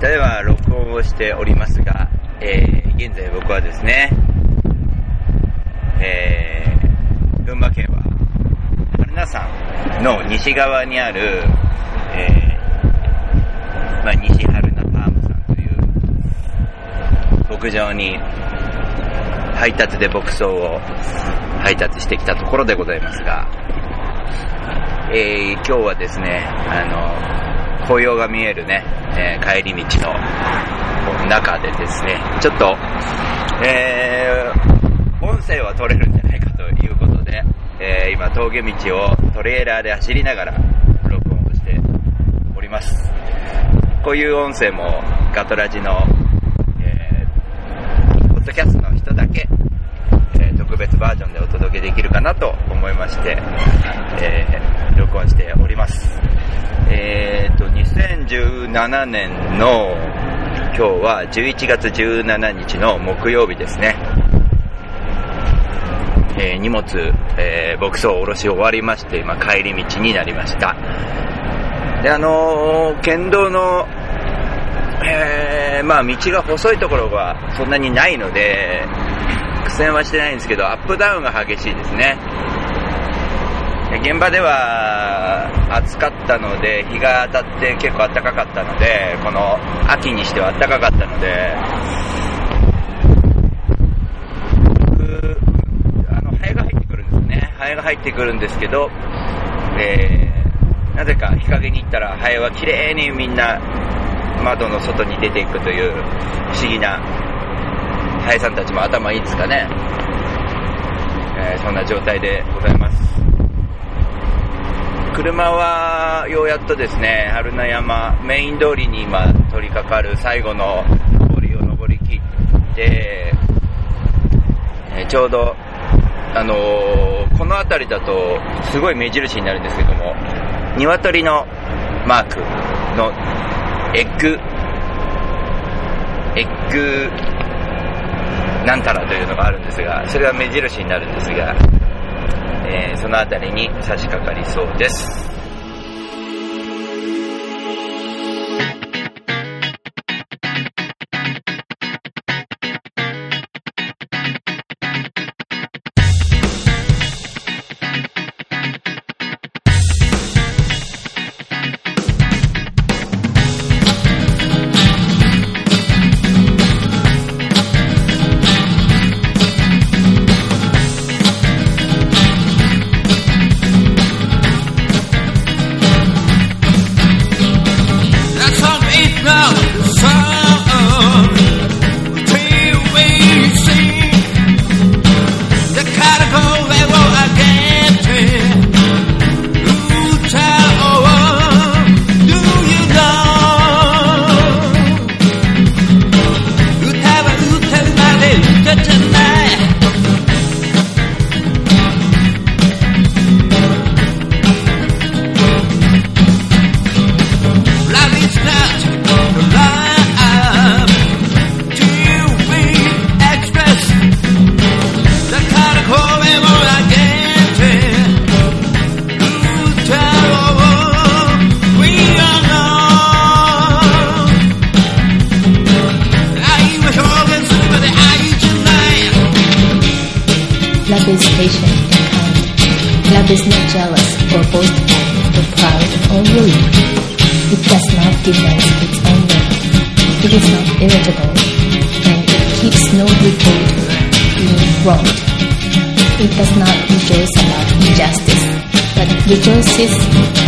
ただいま録音をしておりますが、えー、現在僕はですね、えー、群馬県は春名山の西側にある、えー、まあ、西春名ファームさんという牧場に配達で牧草を配達してきたところでございますが、えー、今日はですね、あの、紅葉が見えるね、えー、帰り道の中でですね、ちょっと、えー、音声は取れるんじゃないかということで、えー、今峠道をトレーラーで走りながら録音をしております。こういう音声もガトラジの、えー、ポッドキャストの人だけ、え、特別バージョンでお届けできるかなと思いまして、え、録音しております。えーと、2017年の今日は11月17日の木曜日ですね。えー、荷物、えー、牧草を下ろし終わりまして、今帰り道になりました。で、あのー、県道の、えー、まあ道が細いところがそんなにないので、苦戦はしてないんですけど、アップダウンが激しいですね。現場では暑かったので、日が当たって結構暖かかったので、この秋にしては暖かかったので、あの、ハエが入ってくるんですね。ハエが入ってくるんですけど、えー、なぜか日陰に行ったらハエは綺麗にみんな窓の外に出ていくという不思議な、ハエさんたちも頭いいですかね。えー、そんな状態でございます。車はようやっとですね、春名山、メイン通りに今取り掛かる最後の通りを登り切って、えちょうど、あのー、この辺りだとすごい目印になるんですけども、鶏のマークのエッグ、エッグなんたらというのがあるんですが、それが目印になるんですが、えー、その辺りに差し掛かりそうです。efficient and yet it is not irritable and it keeps no revolter being wronged. It does not rejoice about injustice, but rejoices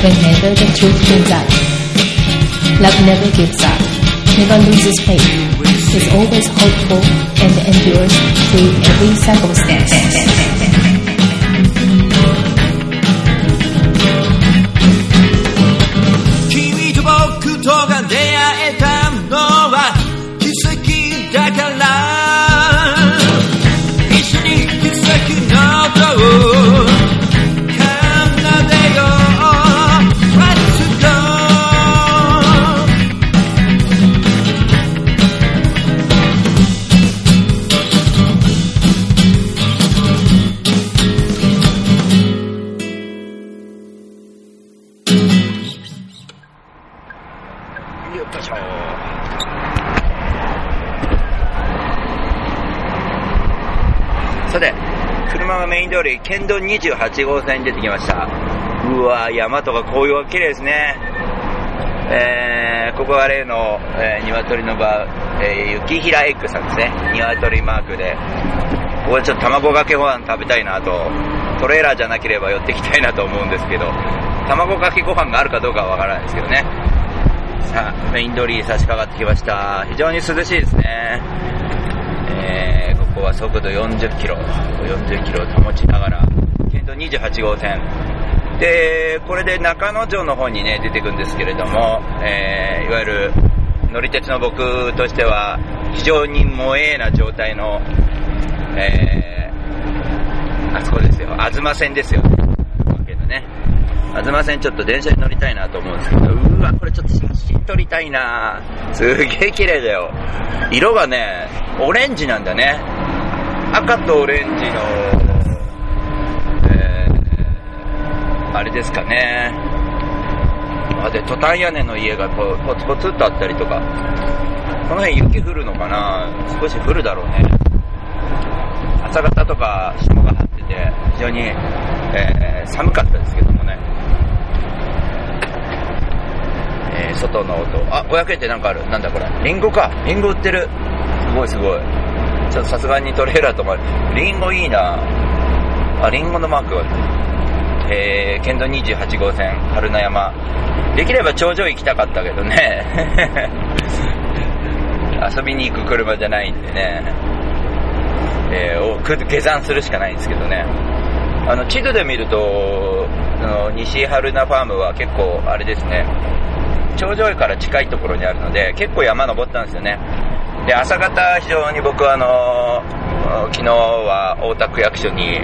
whenever the truth wins out. Love never gives up, never loses faith, is always hopeful and endures through every circumstance. 28号線に出てきました。うわ山とか紅葉が綺麗ですね。えー、ここは例の、えー、鶏の場、えー、雪平エッグさんですね。鶏マークで。ここでちょっと卵かけご飯食べたいなと、トレーラーじゃなければ寄ってきたいなと思うんですけど、卵かけご飯があるかどうかはわからないですけどね。さあ、メイン通りに差し掛かってきました。非常に涼しいですね。えー、ここは速度40キロ、40キロを保ちながら、28号線。で、これで中野城の方にね、出てくんですけれども、えー、いわゆる乗り鉄の僕としては、非常に萌えな状態の、えー、あそこですよ、東線ですよ。けどね。東線ちょっと電車に乗りたいなと思うんですけど、うわ、これちょっと写真撮りたいなすげえ綺麗だよ。色がね、オレンジなんだね。赤とオレンジの、えー、あれですかね。あ、で、トタン屋根の家がこうポツポツっとあったりとか。この辺雪降るのかな少し降るだろうね。朝方とか霜が張ってて、非常に、えー、寒かったですけどもね。えー、外の音。あ、500円ってなんかある。なんだこれ。リンゴか。リンゴ売ってる。すごいすごい。ちょっとさすがにトレーラーとまる。リンゴいいなあ、リンゴのマークがある。えー、県道28号線、春名山。できれば頂上行きたかったけどね。遊びに行く車じゃないんでね。えー、下山するしかないんですけどね。あの、地図で見ると、あの西春名ファームは結構、あれですね、頂上から近いところにあるので、結構山登ったんですよね。で、朝方、非常に僕はあの、昨日は大田区役所に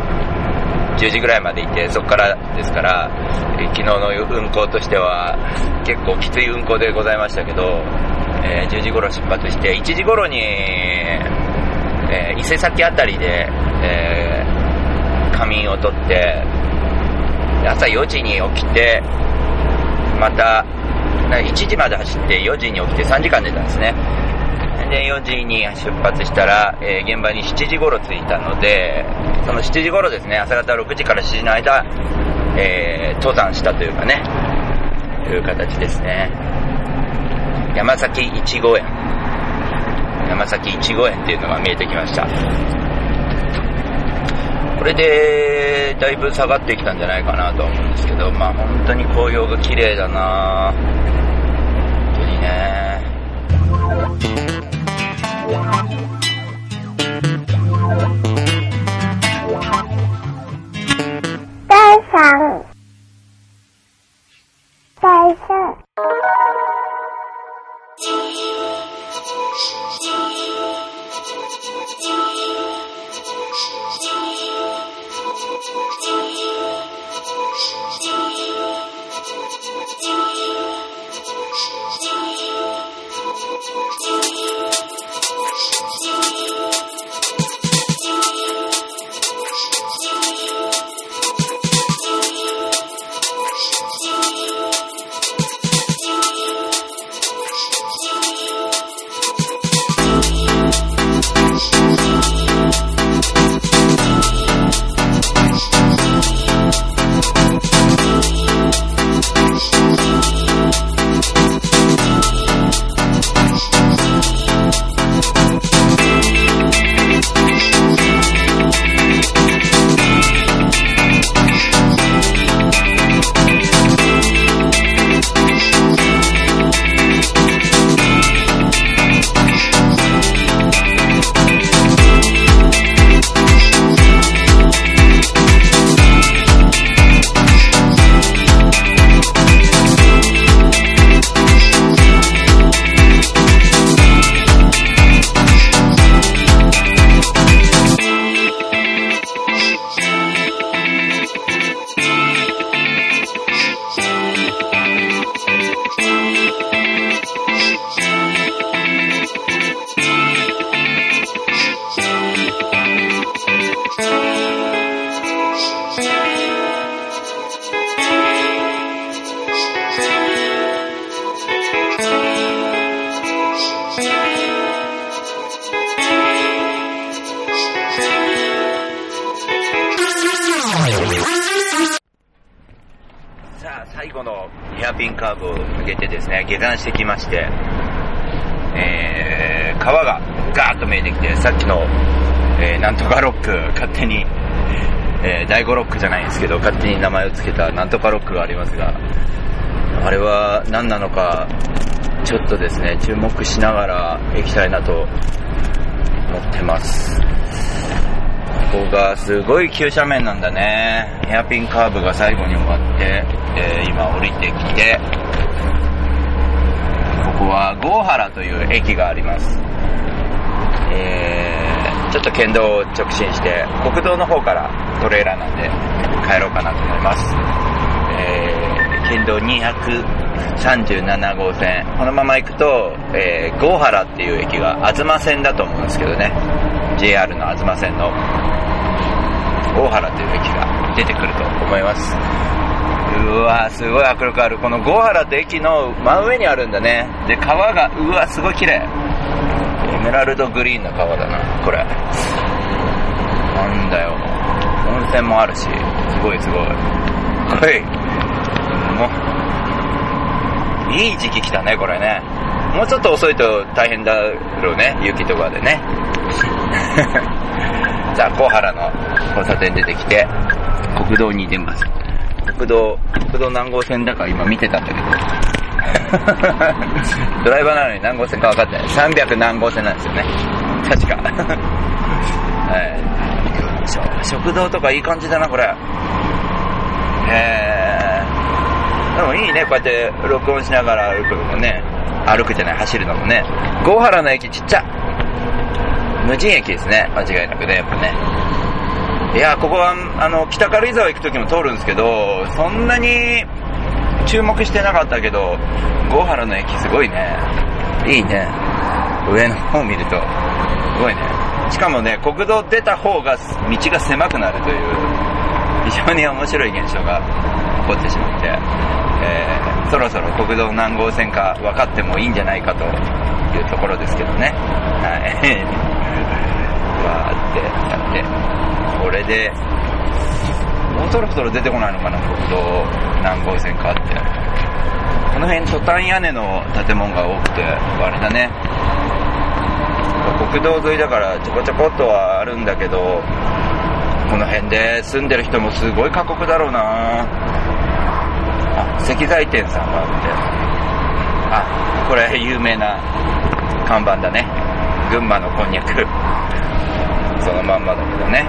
10時ぐらいまでいて、そこからですから、昨日の運行としては結構きつい運行でございましたけど、えー、10時頃出発して、1時頃に、えー、伊勢崎あたりで、えー、仮眠を取って、朝4時に起きて、また、1時まで走って4時に起きて3時間出たんですね。で、4時に出発したら、えー、現場に7時頃着いたので、その7時頃ですね、朝方6時から7時の間、えー、登山したというかね、という形ですね。山崎一号園。山崎一号園っていうのが見えてきました。これで、だいぶ下がってきたんじゃないかなと思うんですけど、まあ本当に紅葉が綺麗だな本当にね。Thank you. ピンカーブを抜けてですね、下山してきまして、えー、川がガーッと見えてきて、さっきの、えー、なんとかロック、勝手に、えー、第5ロックじゃないんですけど、勝手に名前を付けたなんとかロックがありますが、あれは何なのか、ちょっとですね、注目しながら行きたいなと思ってます。ここがすごい急斜面なんだね。ヘアピンカーブが最後に終わって、えー今降りてきて、ここは郷原という駅があります。えーちょっと県道を直進して、国道の方からトレーラーなんで帰ろうかなと思います。えー県道237号線。このまま行くと、えー、郷原っていう駅が、東線だと思うんですけどね。JR の東線の大原という駅が出てくると思います。うわすごい迫力ある。この郷原って駅の真上にあるんだね。で川がうわすごい綺麗。エメラルドグリーンの川だなこれ。なんだよ。温泉もあるしすごいすごい。こい。もう。いい時期来たねこれね。もうちょっと遅いと大変だろうね雪とかでね。じゃあ、小原の交差点出てきて、国道に出ます。国道、国道何号線だか今見てたんだけど。ドライバーなのに何号線か分かってない。300何号線なんですよね。確か。はい。し食堂とかいい感じだな、これ。へー。でもいいね、こうやって録音しながら歩くのもね。歩くじゃない、走るのもね。郷原の駅ちっちゃ。無人駅ですね、間違いなくね、やっぱね。いや、ここは、あの、北軽井沢行く時も通るんですけど、そんなに注目してなかったけど、郷原の駅すごいね。いいね。上の方見ると、すごいね。しかもね、国道出た方が道が狭くなるという、非常に面白い現象が起こってしまって、えー、そろそろ国道何号線か分かってもいいんじゃないかというところですけどね。はい。わーってやって、これで、もうそろそろ出てこないのかな、国道何号線かって。この辺、トタン屋根の建物が多くて、あれだね。国道沿いだからちょこちょこっとはあるんだけど、この辺で住んでる人もすごい過酷だろうなあ、石材店さんがあって。あ、これ有名な看板だね。群馬のこんにゃく。そのまんまだけどね。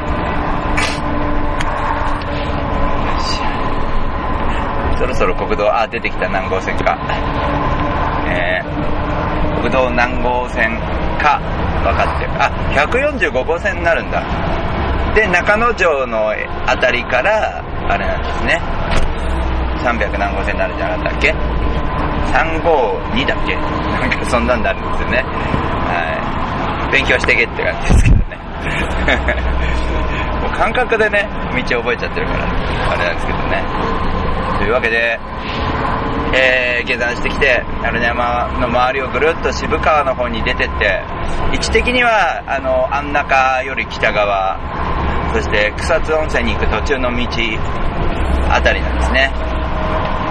そろそろ国道、あ、出てきた何号線か。えー、国道何号線か分かってる。あ、145号線になるんだ。で、中野城のあたりから、あれなんですね。300何号線になるんじゃなかったっけ ?352 だっけ？なんかそんなんなるんですよね。はい。勉強してけって感じですけどね。もう感覚でね、道覚えちゃってるから、あれなんですけどね。というわけで、えー、下山してきて、鳴山の周りをぐるっと渋川の方に出てって、位置的には、あの、安中より北側、そして草津温泉に行く途中の道あたりなんですね。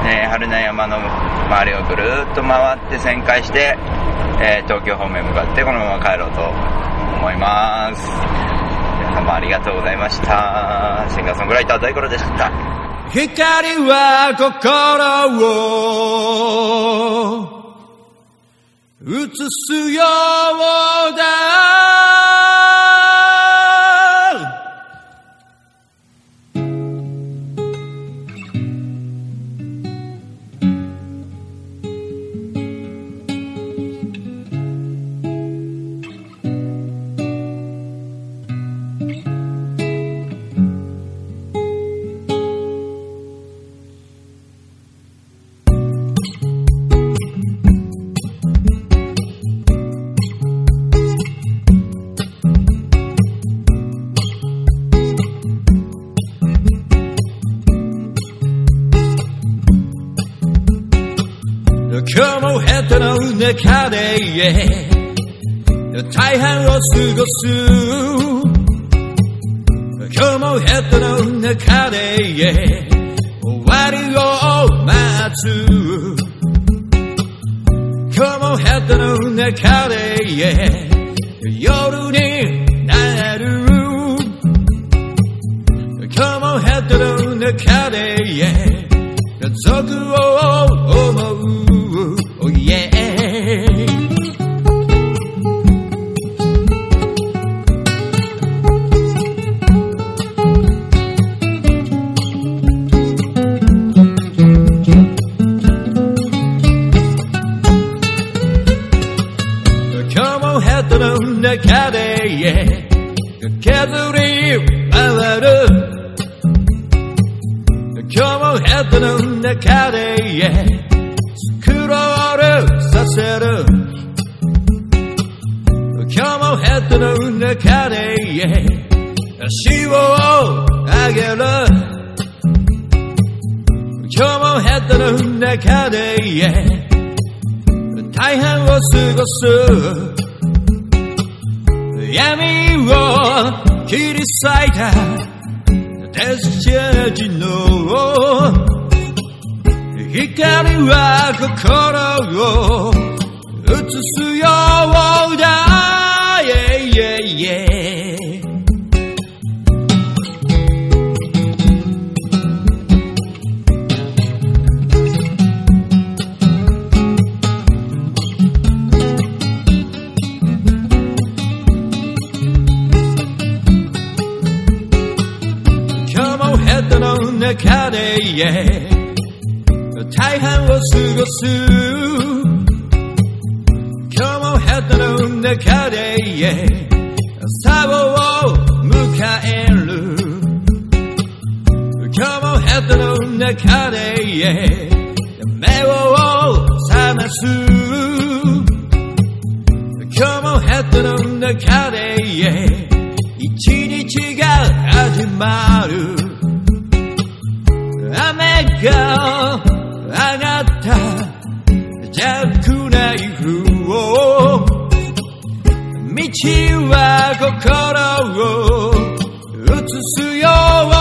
ね、春名山の周りをぐるっと回って旋回して、えー東京方面向かってこのまま帰ろうと思います。皆様ありがとうございました。シンガーソングライター大五郎でした。光は心を映すようだヘッドの中で大半を過ごす。今日もヘッドの中で終わりを待つ。雲ヘッドの中で、夜になる。雲ヘッドの中で、家族を思う、ヘッドの中で、削り回る今日もヘッドの中で、スクロールさせる今日もヘッドの中で、足を上げる今日もヘッドの中で、大半を過ごす闇を切り裂いた。デスチェージの光は心を映すようだ。Yeah, yeah, yeah. 中で、大半を過ごす今日もヘッドの中で、朝を迎える今日もヘッドの中で、目を覚ます今日もヘッドの中で、一日が始まる雨が上がったジャックナイフを道は心を映すよう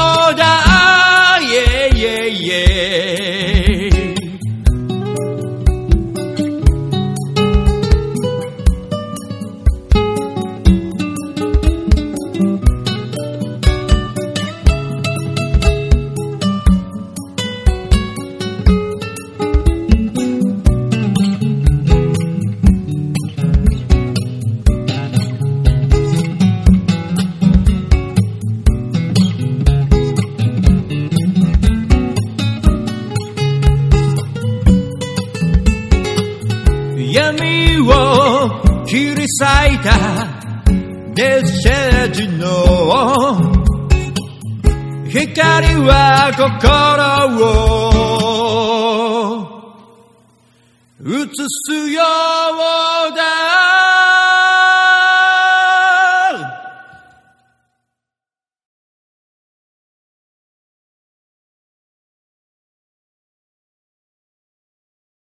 咲いたデッセージの光は心を映すようだ。